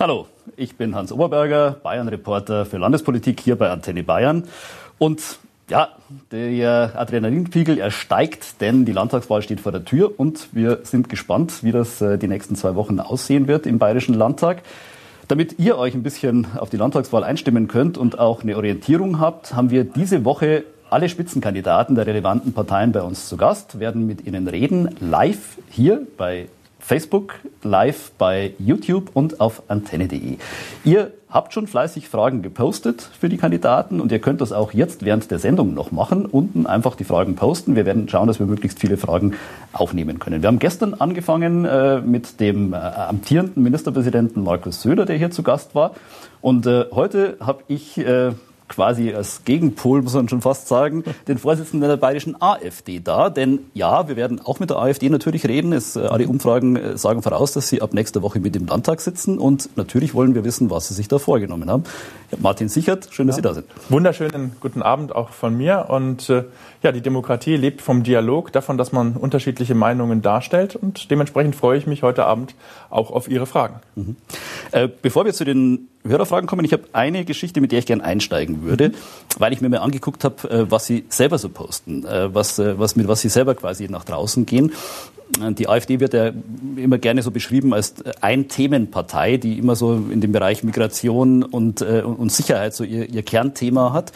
Hallo, ich bin Hans Oberberger, Bayern-Reporter für Landespolitik hier bei Antenne Bayern. Und ja, der Adrenalinpegel, er steigt, denn die Landtagswahl steht vor der Tür und wir sind gespannt, wie das äh, die nächsten zwei Wochen aussehen wird im Bayerischen Landtag. Damit ihr euch ein bisschen auf die Landtagswahl einstimmen könnt und auch eine Orientierung habt, haben wir diese Woche alle Spitzenkandidaten der relevanten Parteien bei uns zu Gast, werden mit ihnen reden, live hier bei Facebook, live bei YouTube und auf antenne.de. Ihr habt schon fleißig Fragen gepostet für die Kandidaten und ihr könnt das auch jetzt während der Sendung noch machen. Unten einfach die Fragen posten. Wir werden schauen, dass wir möglichst viele Fragen aufnehmen können. Wir haben gestern angefangen äh, mit dem äh, amtierenden Ministerpräsidenten Markus Söder, der hier zu Gast war. Und äh, heute habe ich äh, quasi als Gegenpol, muss man schon fast sagen, den Vorsitzenden der bayerischen AfD da. Denn ja, wir werden auch mit der AfD natürlich reden. Es, äh, alle Umfragen äh, sagen voraus, dass sie ab nächster Woche mit im Landtag sitzen. Und natürlich wollen wir wissen, was sie sich da vorgenommen haben. Martin Sichert, schön, dass ja. Sie da sind. Wunderschönen guten Abend auch von mir. Und äh, ja, die Demokratie lebt vom Dialog, davon, dass man unterschiedliche Meinungen darstellt. Und dementsprechend freue ich mich heute Abend auch auf Ihre Fragen. Mhm. Äh, bevor wir zu den Hörerfragen kommen. Ich habe eine Geschichte, mit der ich gerne einsteigen würde, weil ich mir mal angeguckt habe, äh, was Sie selber so posten, äh, was, äh, was, mit was Sie selber quasi nach draußen gehen. Die AfD wird ja immer gerne so beschrieben als Ein-Themen-Partei, die immer so in dem Bereich Migration und, und Sicherheit so ihr, ihr Kernthema hat.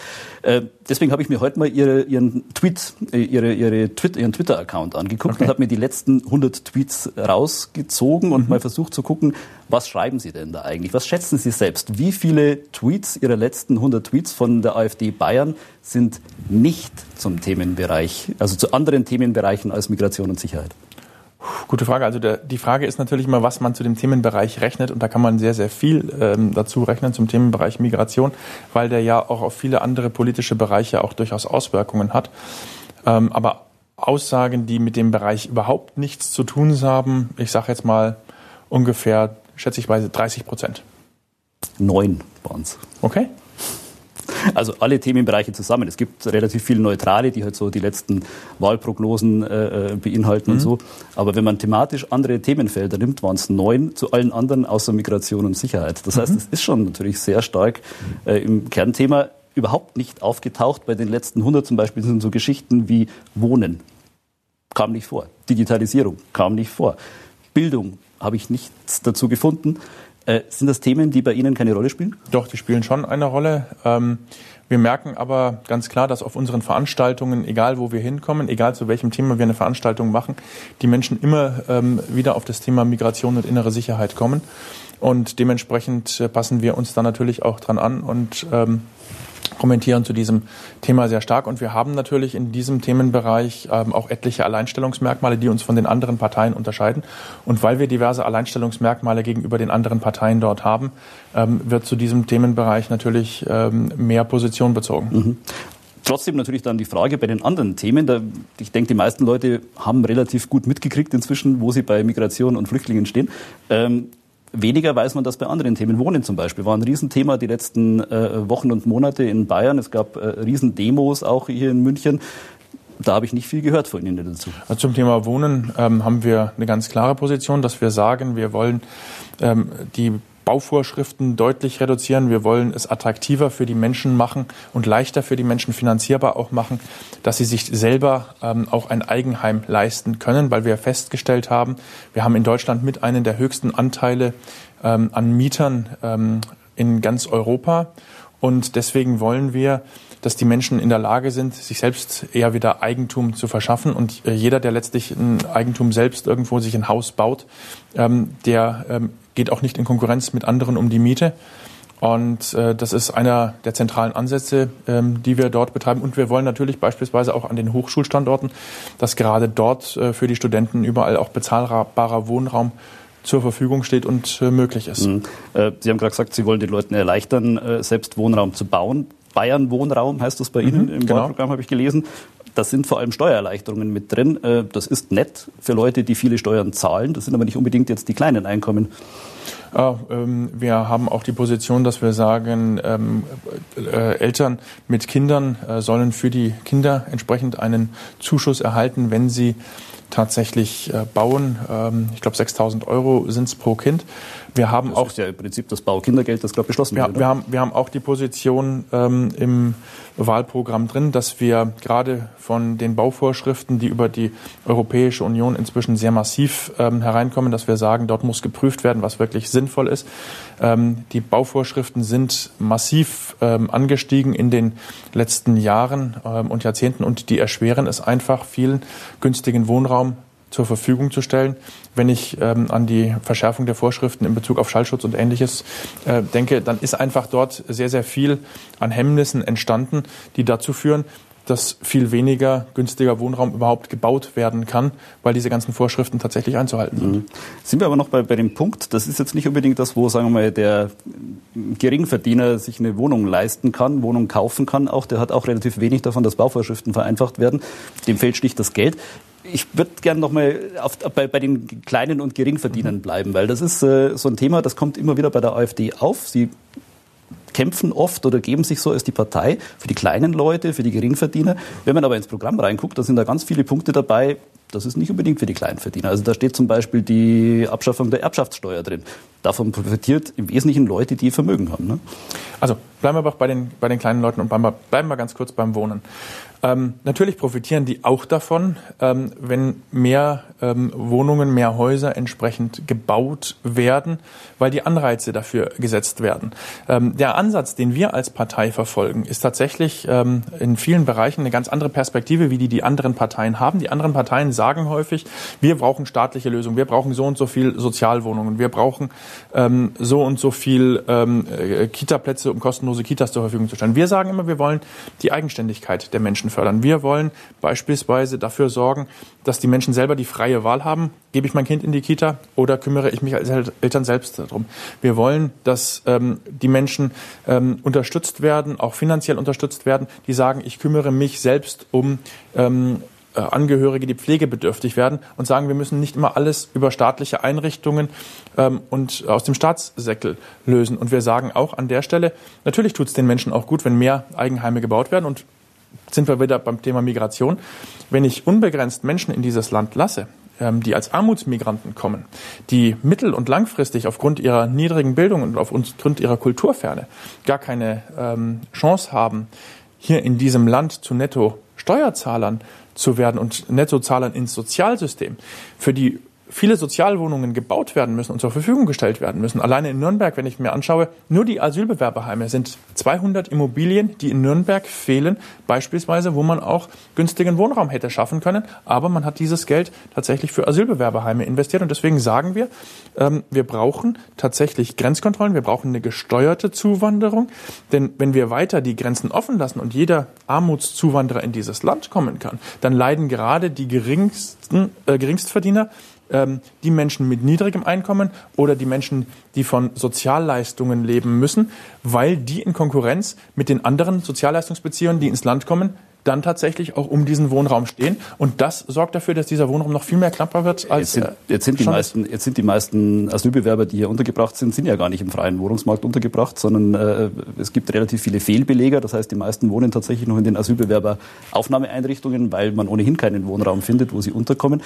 Deswegen habe ich mir heute mal ihre, Ihren Tweet, ihre, ihre Twitter, Ihren Twitter-Account angeguckt okay. und habe mir die letzten 100 Tweets rausgezogen und mhm. mal versucht zu gucken, was schreiben Sie denn da eigentlich? Was schätzen Sie selbst? Wie viele Tweets Ihrer letzten 100 Tweets von der AfD Bayern sind nicht zum Themenbereich, also zu anderen Themenbereichen als Migration und Sicherheit? Gute Frage. Also der, die Frage ist natürlich immer, was man zu dem Themenbereich rechnet. Und da kann man sehr, sehr viel ähm, dazu rechnen zum Themenbereich Migration, weil der ja auch auf viele andere politische Bereiche auch durchaus Auswirkungen hat. Ähm, aber Aussagen, die mit dem Bereich überhaupt nichts zu tun haben, ich sage jetzt mal ungefähr schätze ich, 30 Prozent. Neun waren es. Okay. Also alle Themenbereiche zusammen. Es gibt relativ viele Neutrale, die halt so die letzten Wahlprognosen äh, äh, beinhalten mhm. und so. Aber wenn man thematisch andere Themenfelder nimmt, waren es neun zu allen anderen außer Migration und Sicherheit. Das heißt, mhm. es ist schon natürlich sehr stark äh, im Kernthema überhaupt nicht aufgetaucht. Bei den letzten 100 zum Beispiel sind so Geschichten wie Wohnen. Kam nicht vor. Digitalisierung kam nicht vor. Bildung habe ich nichts dazu gefunden. Äh, sind das Themen, die bei Ihnen keine Rolle spielen? Doch, die spielen schon eine Rolle. Ähm, wir merken aber ganz klar, dass auf unseren Veranstaltungen, egal wo wir hinkommen, egal zu welchem Thema wir eine Veranstaltung machen, die Menschen immer ähm, wieder auf das Thema Migration und innere Sicherheit kommen. Und dementsprechend äh, passen wir uns da natürlich auch dran an und ähm, kommentieren zu diesem Thema sehr stark. Und wir haben natürlich in diesem Themenbereich ähm, auch etliche Alleinstellungsmerkmale, die uns von den anderen Parteien unterscheiden. Und weil wir diverse Alleinstellungsmerkmale gegenüber den anderen Parteien dort haben, ähm, wird zu diesem Themenbereich natürlich ähm, mehr Position bezogen. Mhm. Trotzdem natürlich dann die Frage bei den anderen Themen. Da, ich denke, die meisten Leute haben relativ gut mitgekriegt inzwischen, wo sie bei Migration und Flüchtlingen stehen. Ähm, Weniger weiß man das bei anderen Themen. Wohnen zum Beispiel war ein Riesenthema die letzten äh, Wochen und Monate in Bayern. Es gab äh, Riesendemos auch hier in München. Da habe ich nicht viel gehört von Ihnen dazu. Also zum Thema Wohnen ähm, haben wir eine ganz klare Position, dass wir sagen, wir wollen ähm, die Bauvorschriften deutlich reduzieren. Wir wollen es attraktiver für die Menschen machen und leichter für die Menschen finanzierbar auch machen, dass sie sich selber ähm, auch ein Eigenheim leisten können, weil wir festgestellt haben, wir haben in Deutschland mit einem der höchsten Anteile ähm, an Mietern ähm, in ganz Europa. Und deswegen wollen wir, dass die Menschen in der Lage sind, sich selbst eher wieder Eigentum zu verschaffen. Und äh, jeder, der letztlich ein Eigentum selbst irgendwo sich ein Haus baut, ähm, der ähm, geht auch nicht in Konkurrenz mit anderen um die Miete. Und äh, das ist einer der zentralen Ansätze, ähm, die wir dort betreiben. Und wir wollen natürlich beispielsweise auch an den Hochschulstandorten, dass gerade dort äh, für die Studenten überall auch bezahlbarer Wohnraum zur Verfügung steht und äh, möglich ist. Mhm. Äh, Sie haben gerade gesagt, Sie wollen den Leuten erleichtern, äh, selbst Wohnraum zu bauen. Bayern Wohnraum heißt das bei Ihnen mhm, im genau. Wahlprogramm, habe ich gelesen. Da sind vor allem Steuererleichterungen mit drin. Äh, das ist nett für Leute, die viele Steuern zahlen. Das sind aber nicht unbedingt jetzt die kleinen Einkommen. Ah, ähm, wir haben auch die Position, dass wir sagen, ähm, äh, Eltern mit Kindern äh, sollen für die Kinder entsprechend einen Zuschuss erhalten, wenn sie tatsächlich äh, bauen. Ähm, ich glaube, 6.000 Euro sind es pro Kind. Wir haben das auch ist ja im Prinzip das Baukindergeld, das gerade beschlossen ja, wurde. Wir haben, wir haben auch die Position ähm, im Wahlprogramm drin, dass wir gerade von den Bauvorschriften, die über die Europäische Union inzwischen sehr massiv ähm, hereinkommen, dass wir sagen, dort muss geprüft werden, was wirklich sinnvoll ist. Ähm, die Bauvorschriften sind massiv ähm, angestiegen in den letzten Jahren ähm, und Jahrzehnten und die erschweren es einfach, vielen günstigen Wohnraum zur Verfügung zu stellen. Wenn ich ähm, an die Verschärfung der Vorschriften in Bezug auf Schallschutz und ähnliches äh, denke, dann ist einfach dort sehr, sehr viel an Hemmnissen entstanden, die dazu führen, dass viel weniger günstiger Wohnraum überhaupt gebaut werden kann, weil diese ganzen Vorschriften tatsächlich einzuhalten sind. Mhm. Sind wir aber noch bei, bei dem Punkt, das ist jetzt nicht unbedingt das, wo, sagen wir mal, der Geringverdiener sich eine Wohnung leisten kann, Wohnung kaufen kann, auch der hat auch relativ wenig davon, dass Bauvorschriften vereinfacht werden. Dem fehlt schlicht das Geld ich würde gerne noch mal auf, bei, bei, den kleinen und Geringverdienern mhm. bleiben, weil das ist äh, so ein Thema, das kommt immer wieder bei der AfD auf. Sie kämpfen oft oder geben sich so als die Partei für die kleinen Leute, für die Geringverdiener. Wenn man aber ins Programm reinguckt, da sind da ganz viele Punkte dabei, das ist nicht unbedingt für die Kleinverdiener. Also da steht zum Beispiel die Abschaffung der Erbschaftssteuer drin. Davon profitiert im Wesentlichen Leute, die Vermögen haben. Ne? Also bleiben wir aber bei den, bei den kleinen Leuten und bleiben wir, bleiben wir ganz kurz beim Wohnen. Ähm, natürlich profitieren die auch davon, ähm, wenn mehr ähm, Wohnungen, mehr Häuser entsprechend gebaut werden, weil die Anreize dafür gesetzt werden. Ähm, der Ansatz, den wir als Partei verfolgen, ist tatsächlich ähm, in vielen Bereichen eine ganz andere Perspektive, wie die die anderen Parteien haben. Die anderen Parteien sagen häufig, wir brauchen staatliche Lösungen, wir brauchen so und so viel Sozialwohnungen, wir brauchen ähm, so und so viel äh, Kitaplätze, um kostenlose Kitas zur Verfügung zu stellen. Wir sagen immer, wir wollen die Eigenständigkeit der Menschen fördern. Wir wollen beispielsweise dafür sorgen, dass die Menschen selber die freie Wahl haben. Gebe ich mein Kind in die Kita oder kümmere ich mich als Eltern selbst darum? Wir wollen, dass ähm, die Menschen ähm, unterstützt werden, auch finanziell unterstützt werden, die sagen, ich kümmere mich selbst um ähm, äh, Angehörige, die pflegebedürftig werden und sagen, wir müssen nicht immer alles über staatliche Einrichtungen ähm, und aus dem Staatssäckel lösen. Und wir sagen auch an der Stelle, natürlich tut es den Menschen auch gut, wenn mehr Eigenheime gebaut werden und sind wir wieder beim Thema Migration. Wenn ich unbegrenzt Menschen in dieses Land lasse, ähm, die als Armutsmigranten kommen, die mittel- und langfristig aufgrund ihrer niedrigen Bildung und aufgrund ihrer Kulturferne gar keine ähm, Chance haben, hier in diesem Land zu Netto-Steuerzahlern zu werden und Nettozahlern ins Sozialsystem, für die viele Sozialwohnungen gebaut werden müssen und zur Verfügung gestellt werden müssen. Alleine in Nürnberg, wenn ich mir anschaue, nur die Asylbewerberheime sind 200 Immobilien, die in Nürnberg fehlen, beispielsweise, wo man auch günstigen Wohnraum hätte schaffen können. Aber man hat dieses Geld tatsächlich für Asylbewerberheime investiert. Und deswegen sagen wir, ähm, wir brauchen tatsächlich Grenzkontrollen, wir brauchen eine gesteuerte Zuwanderung. Denn wenn wir weiter die Grenzen offen lassen und jeder Armutszuwanderer in dieses Land kommen kann, dann leiden gerade die geringsten, äh, Geringstverdiener ähm, die Menschen mit niedrigem Einkommen oder die Menschen, die von Sozialleistungen leben müssen, weil die in Konkurrenz mit den anderen Sozialleistungsbeziehern, die ins Land kommen, dann tatsächlich auch um diesen Wohnraum stehen. Und das sorgt dafür, dass dieser Wohnraum noch viel mehr knapper wird als jetzt sind, jetzt sind die meisten Jetzt sind die meisten Asylbewerber, die hier untergebracht sind, sind ja gar nicht im freien Wohnungsmarkt untergebracht, sondern äh, es gibt relativ viele Fehlbeleger. Das heißt, die meisten wohnen tatsächlich noch in den Asylbewerberaufnahmeeinrichtungen, weil man ohnehin keinen Wohnraum findet, wo sie unterkommen.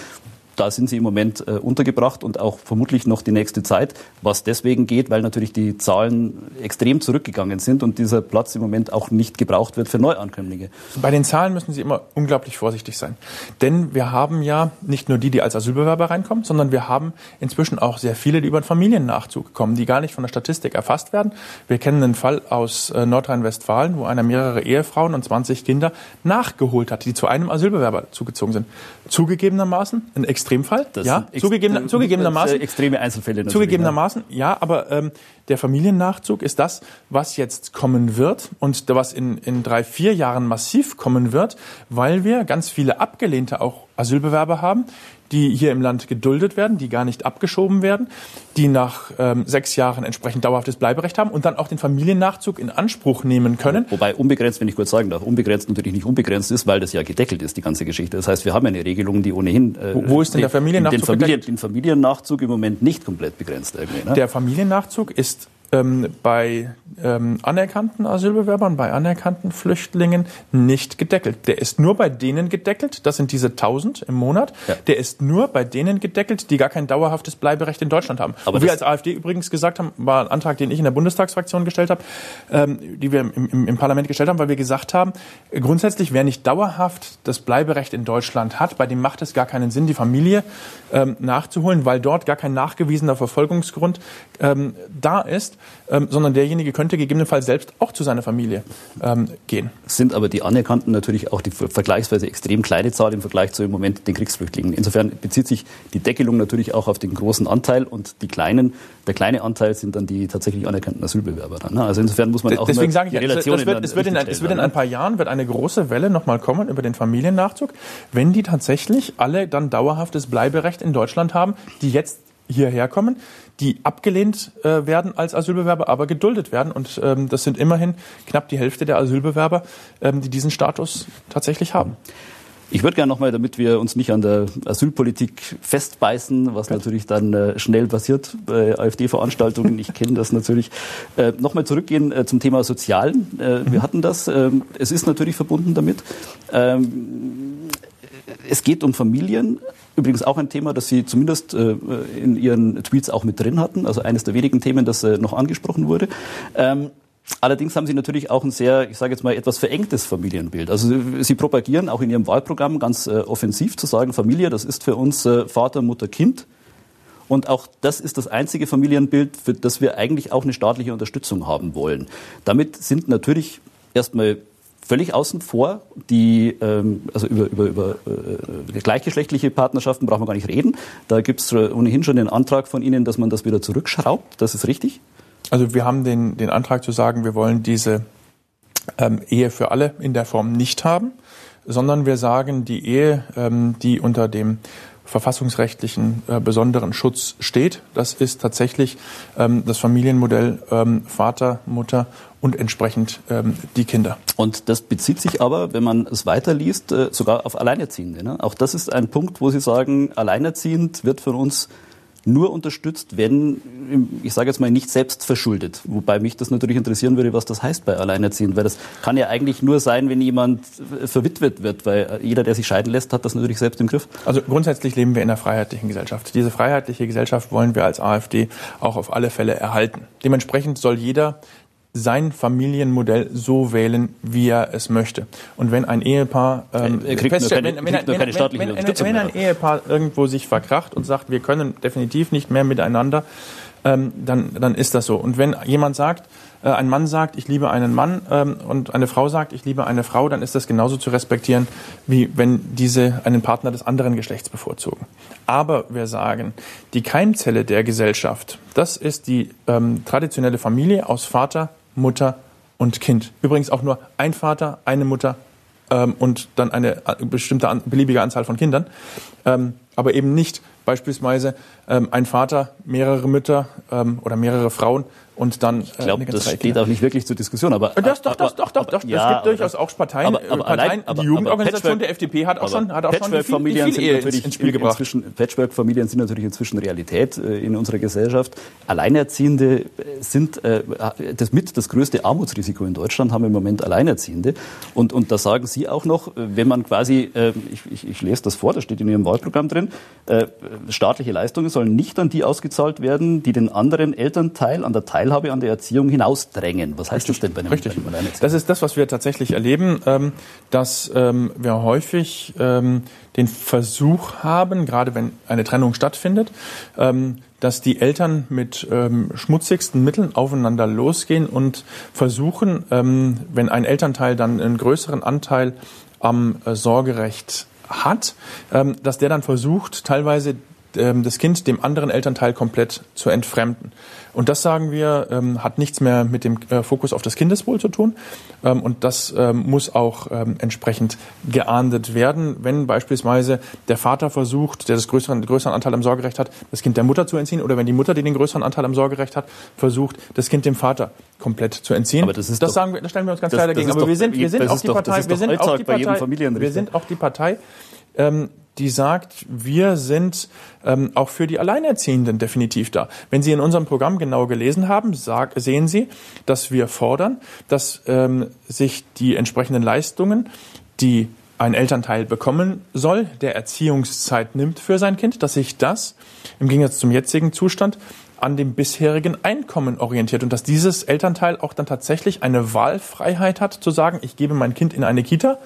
Da sind sie im Moment äh, untergebracht und auch vermutlich noch die nächste Zeit, was deswegen geht, weil natürlich die Zahlen extrem zurückgegangen sind und dieser Platz im Moment auch nicht gebraucht wird für Neuankömmlinge. Bei den Zahlen müssen Sie immer unglaublich vorsichtig sein. Denn wir haben ja nicht nur die, die als Asylbewerber reinkommen, sondern wir haben inzwischen auch sehr viele, die über den Familiennachzug kommen, die gar nicht von der Statistik erfasst werden. Wir kennen einen Fall aus äh, Nordrhein-Westfalen, wo einer mehrere Ehefrauen und 20 Kinder nachgeholt hat, die zu einem Asylbewerber zugezogen sind. Zugegebenermaßen ein Extremfall, das ja, zugegebener, zugegebenermaßen. Extreme Einzelfälle. Natürlich, zugegebenermaßen, ja, ja aber ähm, der Familiennachzug ist das, was jetzt kommen wird und was in, in drei, vier Jahren massiv kommen wird, weil wir ganz viele abgelehnte auch Asylbewerber haben, die hier im Land geduldet werden, die gar nicht abgeschoben werden, die nach ähm, sechs Jahren entsprechend dauerhaftes Bleiberecht haben und dann auch den Familiennachzug in Anspruch nehmen können. Wobei unbegrenzt, wenn ich kurz sagen darf, unbegrenzt natürlich nicht unbegrenzt ist, weil das ja gedeckelt ist, die ganze Geschichte. Das heißt, wir haben eine Regelung, die ohnehin... Äh, wo, wo ist denn der Familiennachzug? Den, Familien, den Familiennachzug im Moment nicht komplett begrenzt. Irgendwie, ne? Der Familiennachzug ist ähm, bei ähm, anerkannten Asylbewerbern, bei anerkannten Flüchtlingen nicht gedeckelt. Der ist nur bei denen gedeckelt, das sind diese 1000 im Monat, ja. der ist nur bei denen gedeckelt, die gar kein dauerhaftes Bleiberecht in Deutschland haben. Aber wir als AfD übrigens gesagt haben, war ein Antrag, den ich in der Bundestagsfraktion gestellt habe, ähm, die wir im, im, im Parlament gestellt haben, weil wir gesagt haben, grundsätzlich, wer nicht dauerhaft das Bleiberecht in Deutschland hat, bei dem macht es gar keinen Sinn, die Familie ähm, nachzuholen, weil dort gar kein nachgewiesener Verfolgungsgrund ähm, da ist, ähm, sondern derjenige könnte gegebenenfalls selbst auch zu seiner Familie ähm, gehen. Sind aber die Anerkannten natürlich auch die vergleichsweise extrem kleine Zahl im Vergleich zu im Moment den Kriegsflüchtlingen. Insofern bezieht sich die Deckelung natürlich auch auf den großen Anteil und die kleinen, der kleine Anteil sind dann die tatsächlich anerkannten Asylbewerber. Dann, ne? Also insofern muss man auch Deswegen sage ich, es wird, es wird, in, es wird in ein paar Jahren wird eine große Welle nochmal kommen über den Familiennachzug, wenn die tatsächlich alle dann dauerhaftes Bleiberecht in Deutschland haben, die jetzt hierher kommen, die abgelehnt äh, werden als Asylbewerber, aber geduldet werden. Und ähm, das sind immerhin knapp die Hälfte der Asylbewerber, ähm, die diesen Status tatsächlich haben. Ich würde gerne nochmal, damit wir uns nicht an der Asylpolitik festbeißen, was okay. natürlich dann äh, schnell passiert bei AfD-Veranstaltungen, ich kenne das natürlich, äh, nochmal zurückgehen äh, zum Thema Sozialen. Äh, mhm. Wir hatten das. Ähm, es ist natürlich verbunden damit. Ähm, es geht um Familien, Übrigens auch ein Thema, das Sie zumindest äh, in Ihren Tweets auch mit drin hatten, also eines der wenigen Themen, das äh, noch angesprochen wurde. Ähm, Allerdings haben Sie natürlich auch ein sehr, ich sage jetzt mal, etwas verengtes Familienbild. Also Sie propagieren auch in Ihrem Wahlprogramm ganz äh, offensiv zu sagen, Familie, das ist für uns äh, Vater, Mutter, Kind. Und auch das ist das einzige Familienbild, für das wir eigentlich auch eine staatliche Unterstützung haben wollen. Damit sind natürlich erstmal völlig außen vor. Die, ähm, also über, über, über äh, gleichgeschlechtliche Partnerschaften brauchen wir gar nicht reden. Da gibt es ohnehin schon den Antrag von Ihnen, dass man das wieder zurückschraubt. Das ist richtig? Also wir haben den, den Antrag zu sagen, wir wollen diese ähm, Ehe für alle in der Form nicht haben, sondern wir sagen, die Ehe, ähm, die unter dem verfassungsrechtlichen äh, besonderen Schutz steht. Das ist tatsächlich ähm, das Familienmodell ähm, Vater, Mutter und entsprechend ähm, die Kinder. Und das bezieht sich aber, wenn man es weiterliest, äh, sogar auf Alleinerziehende. Ne? Auch das ist ein Punkt, wo Sie sagen, alleinerziehend wird von uns nur unterstützt, wenn, ich sage jetzt mal, nicht selbst verschuldet. Wobei mich das natürlich interessieren würde, was das heißt bei Alleinerziehend, weil das kann ja eigentlich nur sein, wenn jemand verwitwet wird, weil jeder, der sich scheiden lässt, hat das natürlich selbst im Griff. Also grundsätzlich leben wir in einer freiheitlichen Gesellschaft. Diese freiheitliche Gesellschaft wollen wir als AfD auch auf alle Fälle erhalten. Dementsprechend soll jeder sein Familienmodell so wählen, wie er es möchte. Und wenn ein Ehepaar ähm, wenn, ein Ehepaar irgendwo sich verkracht und sagt, wir können definitiv nicht mehr miteinander, ähm, dann, dann ist das so. Und wenn jemand sagt, äh, ein Mann sagt, ich liebe einen Mann ähm, und eine Frau sagt, ich liebe eine Frau, dann ist das genauso zu respektieren, wie wenn diese einen Partner des anderen Geschlechts bevorzugen. Aber wir sagen, die Keimzelle der Gesellschaft, das ist die ähm, traditionelle Familie aus Vater, Mutter und Kind. Übrigens auch nur ein Vater, eine Mutter ähm, und dann eine äh, bestimmte an, beliebige Anzahl von Kindern. Ähm, aber eben nicht beispielsweise ähm, ein Vater, mehrere Mütter ähm, oder mehrere Frauen und dann. Ich glaube, äh, das steht auch nicht wirklich zur Diskussion. Aber das, doch, das, doch, doch, doch. Ja, es gibt durchaus auch Parteien. Aber, aber Parteien allein, aber, die Jugendorganisation der FDP hat auch schon, hat auch schon viel, die viel Ehe ins, ins Spiel gebracht. Patchwork-Familien sind natürlich inzwischen Realität äh, in unserer Gesellschaft. Alleinerziehende äh, sind äh, das mit das größte Armutsrisiko in Deutschland haben im Moment Alleinerziehende. Und und da sagen Sie auch noch, wenn man quasi, äh, ich, ich, ich lese das vor, das steht in Ihrem Wahlprogramm drin, äh, staatliche Leistungen sollen nicht an die ausgezahlt werden, die den anderen Elternteil an der Teil Teilhabe an der Erziehung hinausdrängen. Was heißt Richtig. das denn bei einem, Richtig. Bei einem Das ist das, was wir tatsächlich erleben, ähm, dass ähm, wir häufig ähm, den Versuch haben, gerade wenn eine Trennung stattfindet, dass die Eltern mit schmutzigsten Mitteln aufeinander losgehen und versuchen, wenn ein Elternteil dann einen größeren Anteil am äh, Sorgerecht hat, dass der dann versucht, teilweise das Kind dem anderen Elternteil komplett zu entfremden. Und das sagen wir, ähm, hat nichts mehr mit dem äh, Fokus auf das Kindeswohl zu tun. Ähm, und das ähm, muss auch ähm, entsprechend geahndet werden, wenn beispielsweise der Vater versucht, der das größeren, größeren Anteil am Sorgerecht hat, das Kind der Mutter zu entziehen, oder wenn die Mutter, die den größeren Anteil am Sorgerecht hat, versucht, das Kind dem Vater komplett zu entziehen. Aber das ist das doch, sagen wir, das stellen wir uns ganz das, klar dagegen. Aber wir sind, wir sind auch die Partei, wir sind auch die Partei, wir sind auch die Partei, ähm, die sagt, wir sind ähm, auch für die Alleinerziehenden definitiv da. Wenn Sie in unserem Programm genau gelesen haben, sag, sehen Sie, dass wir fordern, dass ähm, sich die entsprechenden Leistungen, die ein Elternteil bekommen soll, der Erziehungszeit nimmt für sein Kind, dass sich das im Gegensatz zum jetzigen Zustand an dem bisherigen Einkommen orientiert und dass dieses Elternteil auch dann tatsächlich eine Wahlfreiheit hat, zu sagen, ich gebe mein Kind in eine Kita,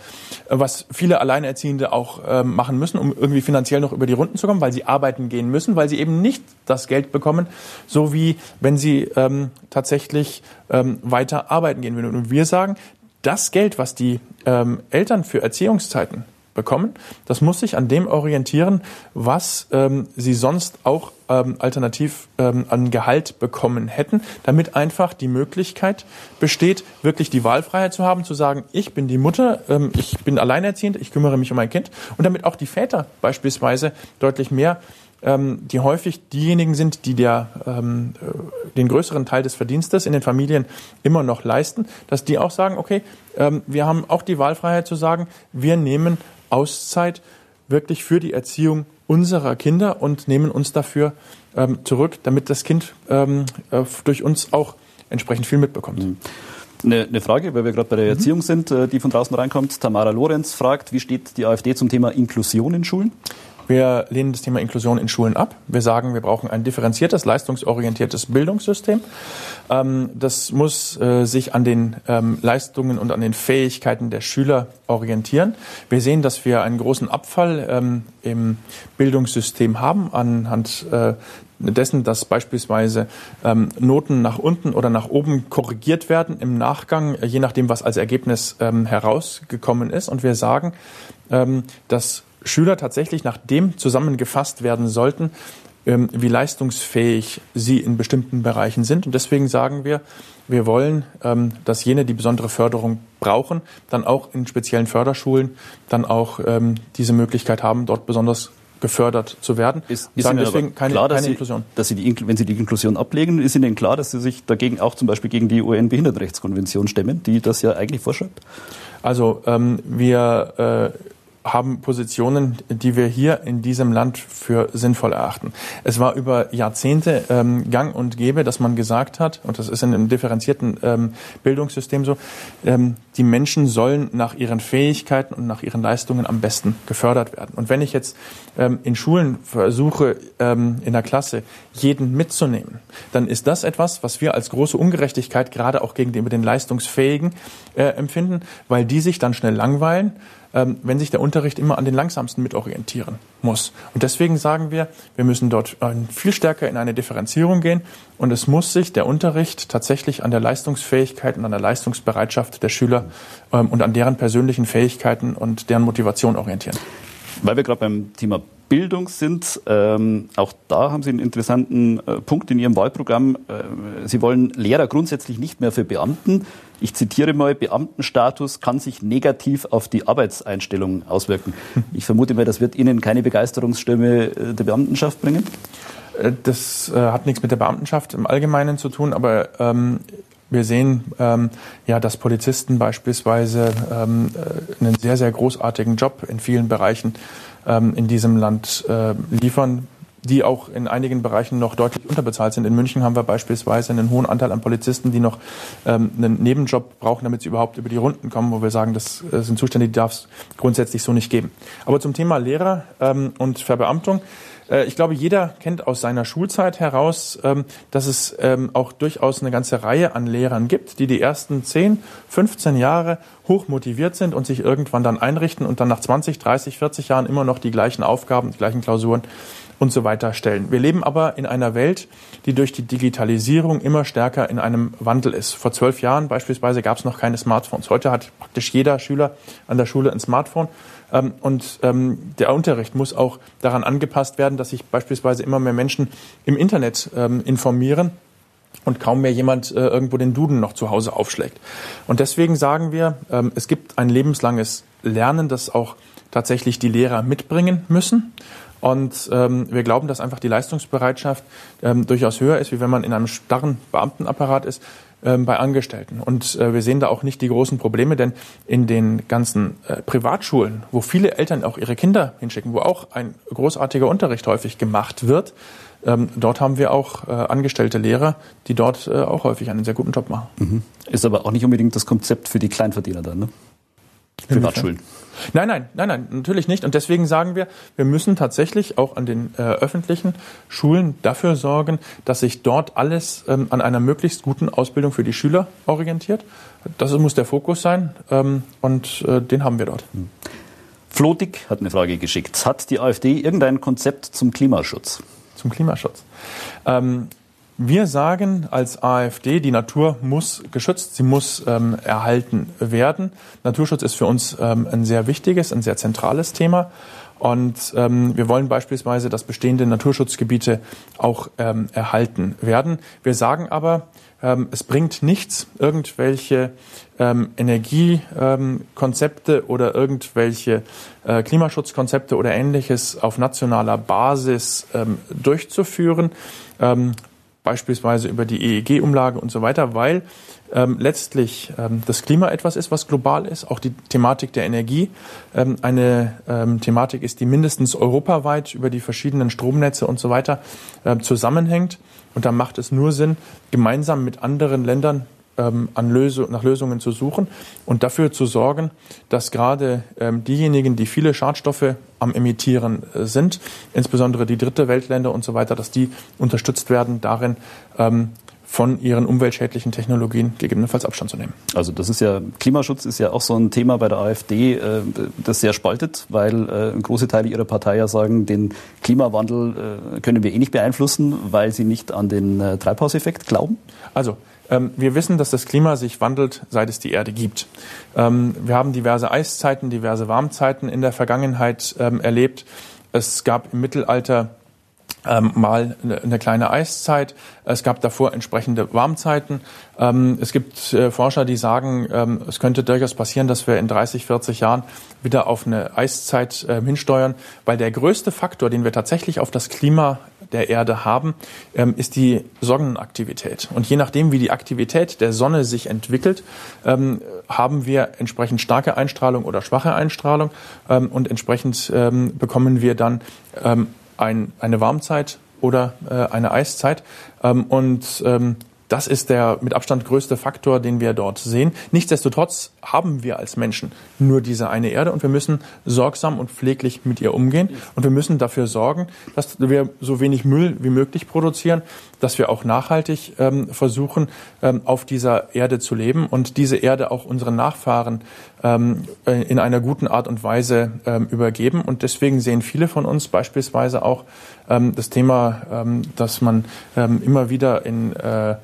äh, was viele Alleinerziehende auch äh, machen müssen, um irgendwie finanziell noch über die Runden zu kommen, weil sie arbeiten gehen müssen, weil sie eben nicht das Geld bekommen, so wie wenn sie ähm, tatsächlich ähm, weiter arbeiten gehen würden. Und wir sagen, das Geld, was die ähm, Eltern für Erziehungszeiten bekommen. Das muss sich an dem orientieren, was ähm, sie sonst auch ähm, alternativ ähm, an Gehalt bekommen hätten, damit einfach die Möglichkeit besteht, wirklich die Wahlfreiheit zu haben, zu sagen, ich bin die Mutter, ähm, ich bin alleinerziehend, ich kümmere mich um mein Kind und damit auch die Väter beispielsweise deutlich mehr ähm, die häufig diejenigen sind, die der, ähm, äh, den größeren Teil des Verdienstes in den Familien immer noch leisten, dass die auch sagen, okay, ähm, wir haben auch die Wahlfreiheit zu sagen, wir nehmen Auszeit wirklich für die Erziehung unserer Kinder und nehmen uns dafür ähm, zurück, damit das Kind ähm, äh, durch uns auch entsprechend viel mitbekommt. Mhm. Eine, eine, Frage, weil wir gerade bei der mhm. Erziehung sind, äh, die von draußen reinkommt. Tamara Lorenz fragt, wie steht die AfD zum Thema Inklusion in Schulen? Wir lehnen das Thema Inklusion in Schulen ab. Wir sagen, wir brauchen ein differenziertes, leistungsorientiertes Bildungssystem. Ähm, das muss äh, sich an den ähm, Leistungen und an den Fähigkeiten der Schüler orientieren. Wir sehen, dass wir einen großen Abfall ähm, im Bildungssystem haben anhand äh, dessen, dass beispielsweise ähm, Noten nach unten oder nach oben korrigiert werden im Nachgang, je nachdem, was als Ergebnis ähm, herausgekommen ist. Und wir sagen, ähm, dass Schüler tatsächlich nach dem zusammengefasst werden sollten, ähm, wie leistungsfähig sie in bestimmten Bereichen sind. Und deswegen sagen wir, wir wollen, ähm, dass jene, die besondere Förderung brauchen, dann auch in speziellen Förderschulen dann auch ähm, diese Möglichkeit haben, dort besonders gefördert zu werden. Ist, ist Ihnen deswegen keine, klar, dass keine Sie, Inklusion. Dass Sie die, wenn Sie die Inklusion ablegen, ist Ihnen klar, dass Sie sich dagegen auch zum Beispiel gegen die UN-Behindertenrechtskonvention stemmen, die das ja eigentlich vorschreibt? Also ähm, wir äh, haben Positionen, die wir hier in diesem Land für sinnvoll erachten. Es war über Jahrzehnte ähm, gang und gäbe, dass man gesagt hat, und das ist in einem differenzierten ähm, Bildungssystem so, ähm, die Menschen sollen nach ihren Fähigkeiten und nach ihren Leistungen am besten gefördert werden. Und wenn ich jetzt ähm, in Schulen versuche, ähm, in der Klasse jeden mitzunehmen, dann ist das etwas, was wir als große Ungerechtigkeit gerade auch gegenüber den Leistungsfähigen äh, empfinden, weil die sich dann schnell langweilen wenn sich der Unterricht immer an den langsamsten mitorientieren muss. Und deswegen sagen wir, wir müssen dort äh, viel stärker in eine Differenzierung gehen und es muss sich der Unterricht tatsächlich an der Leistungsfähigkeit und an der Leistungsbereitschaft der Schüler ähm, und an deren persönlichen Fähigkeiten und deren Motivation orientieren. Weil wir gerade beim Thema Bildung sind, ähm, auch da haben Sie einen interessanten äh, Punkt in Ihrem Wahlprogramm. Äh, Sie wollen Lehrer grundsätzlich nicht mehr für Beamten. Ich zitiere mal, Beamtenstatus kann sich negativ auf die Arbeitseinstellung auswirken. Ich vermute mal, das wird Ihnen keine Begeisterungsstimme äh, der Beamtenschaft bringen. Äh, das äh, hat nichts mit der Beamtenschaft im Allgemeinen zu tun, aber ähm, wir sehen ähm, ja, dass Polizisten beispielsweise ähm, äh, einen sehr, sehr großartigen Job in vielen Bereichen ähm, in diesem Land äh, liefern die auch in einigen Bereichen noch deutlich unterbezahlt sind. In München haben wir beispielsweise einen hohen Anteil an Polizisten, die noch ähm, einen Nebenjob brauchen, damit sie überhaupt über die Runden kommen, wo wir sagen, das äh, sind Zustände, die darf es grundsätzlich so nicht geben. Aber zum Thema Lehrer ähm, und Verbeamtung. Äh, ich glaube, jeder kennt aus seiner Schulzeit heraus, ähm, dass es ähm, auch durchaus eine ganze Reihe an Lehrern gibt, die die ersten 10, 15 Jahre hoch motiviert sind und sich irgendwann dann einrichten und dann nach 20, 30, 40 Jahren immer noch die gleichen Aufgaben, die gleichen Klausuren und so weiter stellen. Wir leben aber in einer Welt, die durch die Digitalisierung immer stärker in einem Wandel ist. Vor zwölf Jahren beispielsweise gab es noch keine Smartphones. Heute hat praktisch jeder Schüler an der Schule ein Smartphone. Ähm, und ähm, der Unterricht muss auch daran angepasst werden, dass sich beispielsweise immer mehr Menschen im Internet ähm, informieren und kaum mehr jemand äh, irgendwo den Duden noch zu Hause aufschlägt. Und deswegen sagen wir, es gibt ein lebenslanges Lernen, das auch tatsächlich die Lehrer mitbringen müssen. Und ähm, wir glauben, dass einfach die Leistungsbereitschaft ähm, durchaus höher ist, wie wenn man in einem starren Beamtenapparat ist. ähm, bei Angestellten. Und äh, wir sehen da auch nicht die großen Probleme, denn in den ganzen äh, Privatschulen, wo viele Eltern auch ihre Kinder hinschicken, wo auch ein großartiger Unterricht häufig gemacht wird, ähm, dort haben wir auch äh, angestellte Lehrer, die dort äh, auch häufig einen sehr guten Job machen. Mhm. Ist aber auch nicht unbedingt das Konzept für die Kleinverdiener dann, ne? Privatschulen. Nein, nein, nein, nein, natürlich nicht. Und deswegen sagen wir, wir müssen tatsächlich auch an den äh, öffentlichen Schulen dafür sorgen, dass sich dort alles ähm, an einer möglichst guten Ausbildung für die Schüler orientiert. Das muss der Fokus sein ähm, und äh, den haben wir dort. Hm. Flodig hat eine Frage geschickt. Hat die AfD irgendein Konzept zum Klimaschutz? Zum Klimaschutz. Ähm, wir sagen als AfD, die Natur muss geschützt, sie muss ähm, erhalten werden. Naturschutz ist für uns ähm, ein sehr wichtiges, ein sehr zentrales Thema. Und ähm, wir wollen beispielsweise, dass bestehende Naturschutzgebiete auch ähm, erhalten werden. Wir sagen aber, ähm, es bringt nichts, irgendwelche ähm, Energiekonzepte oder irgendwelche äh, Klimaschutzkonzepte oder ähnliches auf nationaler Basis ähm, durchzuführen. Ähm, beispielsweise über die EEG-Umlage und so weiter, weil ähm, letztlich ähm, das Klima etwas ist, was global ist, auch die Thematik der Energie ähm, eine ähm, Thematik ist, die mindestens europaweit über die verschiedenen Stromnetze und so weiter äh, zusammenhängt. Und da macht es nur Sinn, gemeinsam mit anderen Ländern ähm, an Lösung, nach Lösungen zu suchen und dafür zu sorgen, dass gerade ähm, diejenigen, die viele Schadstoffe am Emittieren äh, sind, insbesondere die dritte Weltländer und so weiter, dass die unterstützt werden, darin ähm, von ihren umweltschädlichen Technologien gegebenenfalls Abstand zu nehmen. Also das ist ja, Klimaschutz ist ja auch so ein Thema bei der AfD, äh, das sehr spaltet, weil äh, große Teile ihrer Partei ja sagen, den Klimawandel äh, können wir eh nicht beeinflussen, weil sie nicht an den Treibhauseffekt glauben. Also wir wissen, dass das Klima sich wandelt, seit es die Erde gibt. Ähm, wir haben diverse Eiszeiten, diverse Warmzeiten in der Vergangenheit ähm, erlebt. Es gab im Mittelalter ähm, mal eine kleine Eiszeit. Es gab davor entsprechende Warmzeiten. Ähm, es gibt äh, Forscher, die sagen, ähm, es könnte durchaus passieren, dass wir in 30, 40 Jahren wieder auf eine Eiszeit hinsteuern, weil der größte Faktor, den wir tatsächlich auf das Klima der Erde haben, ähm, ist die Sonnenaktivität. Und je nachdem, wie die Aktivität der Sonne sich entwickelt, ähm, haben wir entsprechend starke Einstrahlung oder schwache Einstrahlung ähm, und entsprechend bekommen wir dann ein, eine Warmzeit oder äh, eine Eiszeit. Und das ist der mit Abstand größte Faktor, den wir dort sehen. Nichtsdestotrotz haben wir als Menschen nur diese eine Erde und wir müssen sorgsam und pfleglich mit ihr umgehen. Und wir müssen dafür sorgen, dass wir so wenig Müll wie möglich produzieren, dass wir auch nachhaltig ähm, versuchen, ähm, auf dieser Erde zu leben und diese Erde auch unseren Nachfahren ähm, äh, in einer guten Art und Weise ähm, übergeben. Und deswegen sehen viele von uns beispielsweise auch ähm, das Thema, ähm, dass man immer wieder in äh,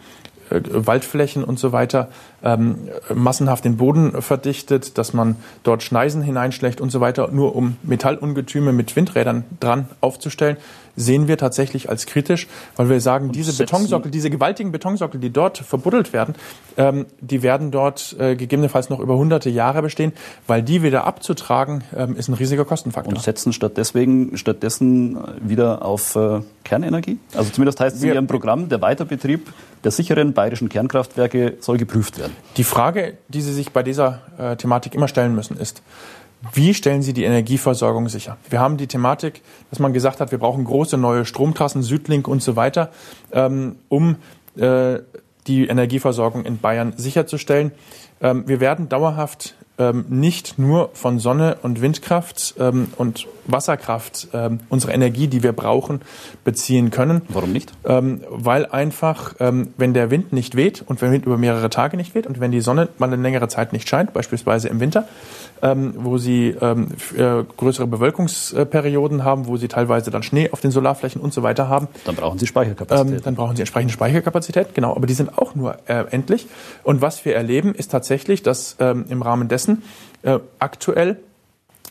äh, Waldflächen und so weiter ähm, massenhaft den Boden verdichtet, dass man dort Schneisen hineinschlägt und so weiter, nur um Metallungetüme mit Windrädern dran aufzustellen, sehen wir tatsächlich als kritisch, weil wir sagen, und diese Betonsockel, diese gewaltigen Betonsockel, die dort verbuddelt werden, ähm, die werden dort äh, gegebenenfalls noch über hunderte Jahre bestehen, weil die wieder abzutragen, ähm, ist ein riesiger Kostenfaktor. Und setzen statt deswegen, stattdessen wieder auf äh, Kernenergie? Also zumindest heißt es in Ihrem Programm, der Weiterbetrieb der sicheren bayerischen Kernkraftwerke soll geprüft werden. Die Frage, die Sie sich bei dieser äh, Thematik immer stellen müssen, ist, wie stellen Sie die Energieversorgung sicher? Wir haben die Thematik, dass man gesagt hat, wir brauchen große neue Stromtrassen, Südlink und so weiter, ähm, um äh, die Energieversorgung in Bayern sicherzustellen. Ähm, wir werden dauerhaft ähm, nicht nur von Sonne und Windkraft ähm, und Wasserkraft ähm, unsere Energie, die wir brauchen, beziehen können. Warum nicht? Ähm, weil einfach, ähm, wenn der Wind nicht weht und wenn der Wind über mehrere Tage nicht weht und wenn die Sonne mal eine längere Zeit nicht scheint, beispielsweise im Winter, ähm, wo sie ähm, äh, größere Bewölkungsperioden haben, wo sie teilweise dann Schnee auf den Solarflächen und so weiter haben. Dann brauchen sie Speicherkapazität. Ähm, dann brauchen sie entsprechende Speicherkapazität, genau. Aber die sind auch nur äh, endlich. Und was wir erleben, ist tatsächlich, dass ähm, im Rahmen dessen äh, aktuell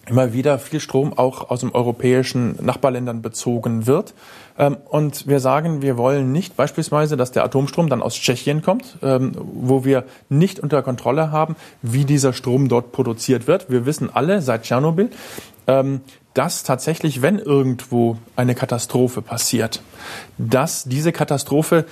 immer wieder viel Strom auch aus dem europäischen Nachbarländern bezogen wird. Ähm, und wir sagen, wir wollen nicht beispielsweise, dass der Atomstrom dann aus Tschechien kommt, ähm, wo wir nicht unter Kontrolle haben, wie dieser Strom dort produziert wird. Wir wissen alle seit Tschernobyl, ähm, dass tatsächlich, wenn irgendwo eine Katastrophe passiert, dass diese Katastrophe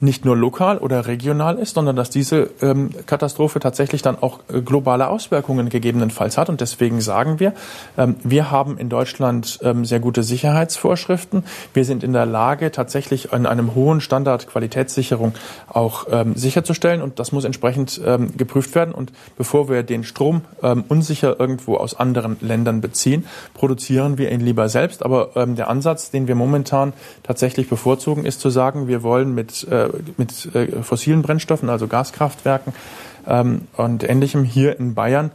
nicht nur lokal oder regional ist, sondern dass diese ähm, Katastrophe tatsächlich dann auch äh, globale Auswirkungen gegebenenfalls hat. Und deswegen sagen wir, ähm, wir haben in Deutschland ähm, sehr gute Sicherheitsvorschriften. Wir sind in der Lage, tatsächlich an einem hohen Standard Qualitätssicherung auch ähm, sicherzustellen. Und das muss entsprechend ähm, geprüft werden. Und bevor wir den Strom ähm, unsicher irgendwo aus anderen Ländern beziehen, produzieren wir ihn lieber selbst. Aber der Ansatz, den wir momentan tatsächlich bevorzugen, ist zu sagen, wir wollen mit äh, mit äh, fossilen Brennstoffen, also Gaskraftwerken ähm, und Ähnlichem hier in Bayern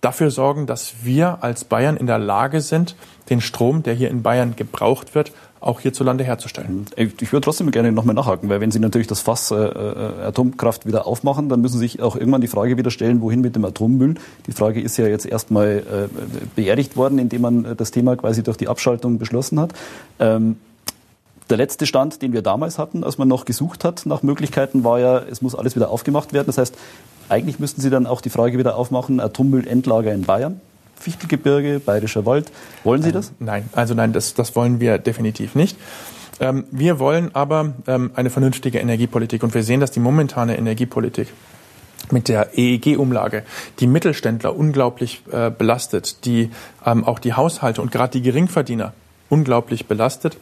dafür sorgen, dass wir als Bayern in der Lage sind, den Strom, der hier in Bayern gebraucht wird, auch hierzulande herzustellen. Ich würde trotzdem gerne nochmal nachhaken, weil wenn Sie natürlich das Fass äh, äh, Atomkraft wieder aufmachen, dann müssen Sie sich auch irgendwann die Frage wieder stellen, wohin mit dem Atommüll. Die Frage ist ja jetzt erstmal äh, beerdigt worden, indem man äh, das Thema quasi durch die Abschaltung beschlossen hat. Ähm, der letzte Stand, den wir damals hatten, als man noch gesucht hat nach Möglichkeiten, war ja, es muss alles wieder aufgemacht werden. Das heißt, eigentlich müssten Sie dann auch die Frage wieder aufmachen, Atommüllendlager in Bayern. Fichtelgebirge, Bayerischer Wald. Wollen Sie das? Nein, also nein, das, das wollen wir definitiv nicht. Ähm, wir wollen aber ähm, eine vernünftige Energiepolitik und wir sehen, dass die momentane Energiepolitik mit der EEG-Umlage die Mittelständler unglaublich äh, belastet, die ähm, auch die Haushalte und gerade die Geringverdiener unglaublich belastet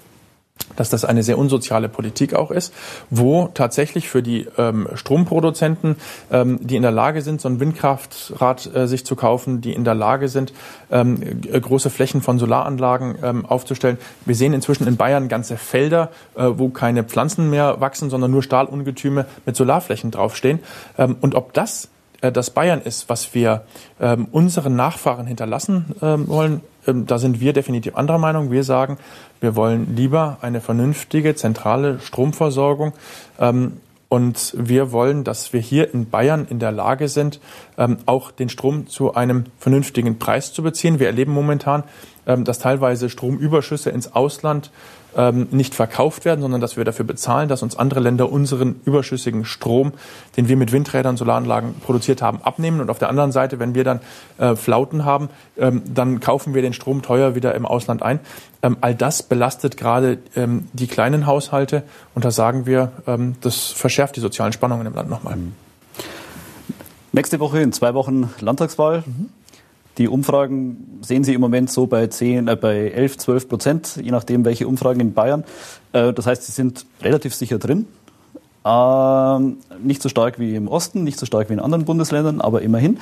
dass das eine sehr unsoziale Politik auch ist, wo tatsächlich für die ähm, Stromproduzenten, ähm, die in der Lage sind, so ein Windkraftrad äh, sich zu kaufen, die in der Lage sind, ähm, äh, große Flächen von Solaranlagen ähm, aufzustellen. Wir sehen inzwischen in Bayern ganze Felder, äh, wo keine Pflanzen mehr wachsen, sondern nur Stahlungetüme mit Solarflächen draufstehen. Ähm, und ob das das Bayern ist, was wir ähm, unseren Nachfahren hinterlassen ähm, wollen, ähm, da sind wir definitiv anderer Meinung. Wir sagen, wir wollen lieber eine vernünftige zentrale Stromversorgung. Ähm, und wir wollen, dass wir hier in Bayern in der Lage sind, ähm, auch den Strom zu einem vernünftigen Preis zu beziehen. Wir erleben momentan, ähm, dass teilweise Stromüberschüsse ins Ausland ähm, nicht verkauft werden, sondern dass wir dafür bezahlen, dass uns andere Länder unseren überschüssigen Strom, den wir mit Windrädern, Solaranlagen produziert haben, abnehmen. Und auf der anderen Seite, wenn wir dann äh, Flauten haben, ähm, dann kaufen wir den Strom teuer wieder im Ausland ein. Ähm, all das belastet gerade ähm, die kleinen Haushalte. Und da sagen wir, ähm, das verschärft die sozialen Spannungen im Land nochmal. Nächste Woche, in zwei Wochen Landtagswahl. Mhm. Die Umfragen sehen Sie im Moment so bei, 10, äh, bei 11, 12 Prozent, je nachdem, welche Umfragen in Bayern. Äh, das heißt, Sie sind relativ sicher drin. Ähm, nicht so stark wie im Osten, nicht so stark wie in anderen Bundesländern, aber immerhin.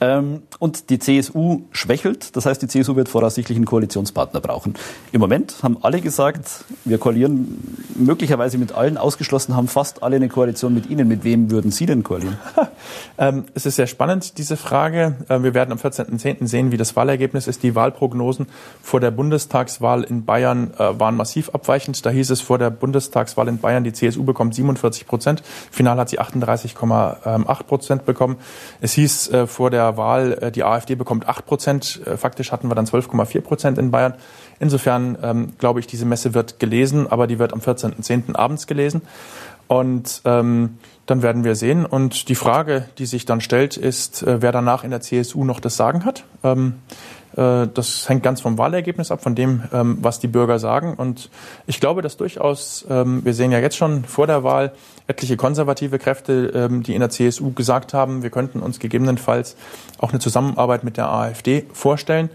Ähm, und die CSU schwächelt, das heißt, die CSU wird voraussichtlich einen Koalitionspartner brauchen. Im Moment haben alle gesagt, wir koalieren möglicherweise mit allen, ausgeschlossen haben fast alle eine Koalition mit Ihnen. Mit wem würden Sie denn koalieren? ähm, es ist sehr spannend, diese Frage. Äh, wir werden am 14.10. sehen, wie das Wahlergebnis ist. Die Wahlprognosen vor der Bundestagswahl in Bayern äh, waren massiv abweichend. Da hieß es vor der Bundestagswahl in Bayern, die CSU bekommt 47 Prozent. Final hat sie 38,8 Prozent bekommen. Es hieß äh, vor der Wahl, äh, die AfD bekommt 8 Prozent. Äh, faktisch hatten wir dann 12,4 Prozent in Bayern. Insofern ähm, glaube ich, diese Messe wird gelesen, aber die wird am 14.10. abends gelesen. Und ähm, dann werden wir sehen. Und die Frage, die sich dann stellt, ist, wer danach in der CSU noch das Sagen hat. Ähm, äh, das hängt ganz vom Wahlergebnis ab, von dem, ähm, was die Bürger sagen. Und ich glaube, dass durchaus, ähm, wir sehen ja jetzt schon vor der Wahl etliche konservative Kräfte, ähm, die in der CSU gesagt haben, wir könnten uns gegebenenfalls auch eine Zusammenarbeit mit der AfD vorstellen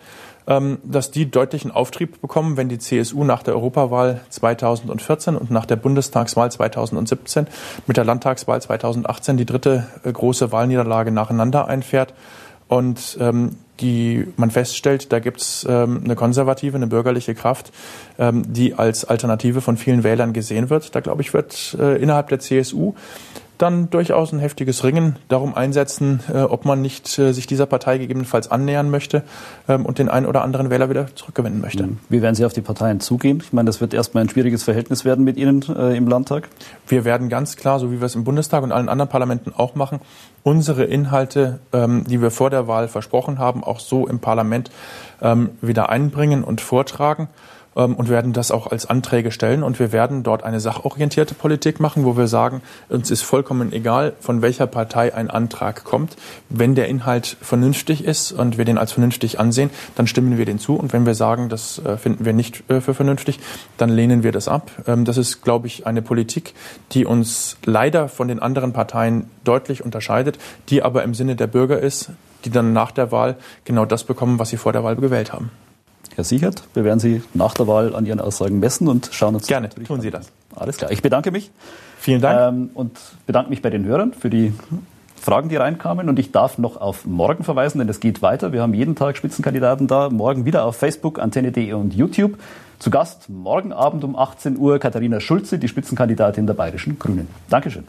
dass die deutlichen Auftrieb bekommen, wenn die CSU nach der Europawahl 2014 und nach der Bundestagswahl 2017 mit der Landtagswahl 2018 die dritte äh, große Wahlniederlage nacheinander einfährt. Und ähm, die man feststellt, da gibt es ähm, eine konservative, eine bürgerliche Kraft, ähm, die als Alternative von vielen Wählern gesehen wird. Da glaube ich, wird äh, innerhalb der CSU dann durchaus ein heftiges Ringen darum einsetzen, äh, ob man nicht äh, sich dieser Partei gegebenenfalls annähern möchte ähm, und den einen oder anderen Wähler wieder zurückgewinnen möchte. Mhm. Wie werden Sie auf die Parteien zugehen? Ich meine, das wird erstmal ein schwieriges Verhältnis werden mit Ihnen äh, im Landtag. Wir werden ganz klar, so wie wir es im Bundestag und allen anderen Parlamenten auch machen, unsere Inhalte, ähm, die wir vor der Wahl versprochen haben, auch so im Parlament ähm, wieder einbringen und vortragen. Ähm, und werden das auch als Anträge stellen. Und wir werden dort eine sachorientierte Politik machen, wo wir sagen, uns ist vollkommen egal, von welcher Partei ein Antrag kommt. Wenn der Inhalt vernünftig ist und wir den als vernünftig ansehen, dann stimmen wir den zu. Und wenn wir sagen, das äh, finden wir nicht äh, für vernünftig, dann lehnen wir das ab. Ähm, das ist, glaube ich, eine Politik, die uns leider von den anderen Parteien deutlich unterscheidet, die aber im Sinne der Bürger ist, die dann nach der Wahl genau das bekommen, was sie vor der Wahl gewählt haben. Herr Sichert, wir werden Sie nach der Wahl an Ihren Aussagen messen und schauen uns Gerne, tun Sie das. Alles klar. Ich bedanke mich. Vielen Dank. Ähm, und bedanke mich bei den Hörern für die Fragen, die reinkamen. Und ich darf noch auf morgen verweisen, denn es geht weiter. Wir haben jeden Tag Spitzenkandidaten da. Morgen wieder auf Facebook, Antenne.de und YouTube. Zu Gast morgen Abend um 18 Uhr Katharina Schulze, die Spitzenkandidatin der Bayerischen Grünen. Dankeschön.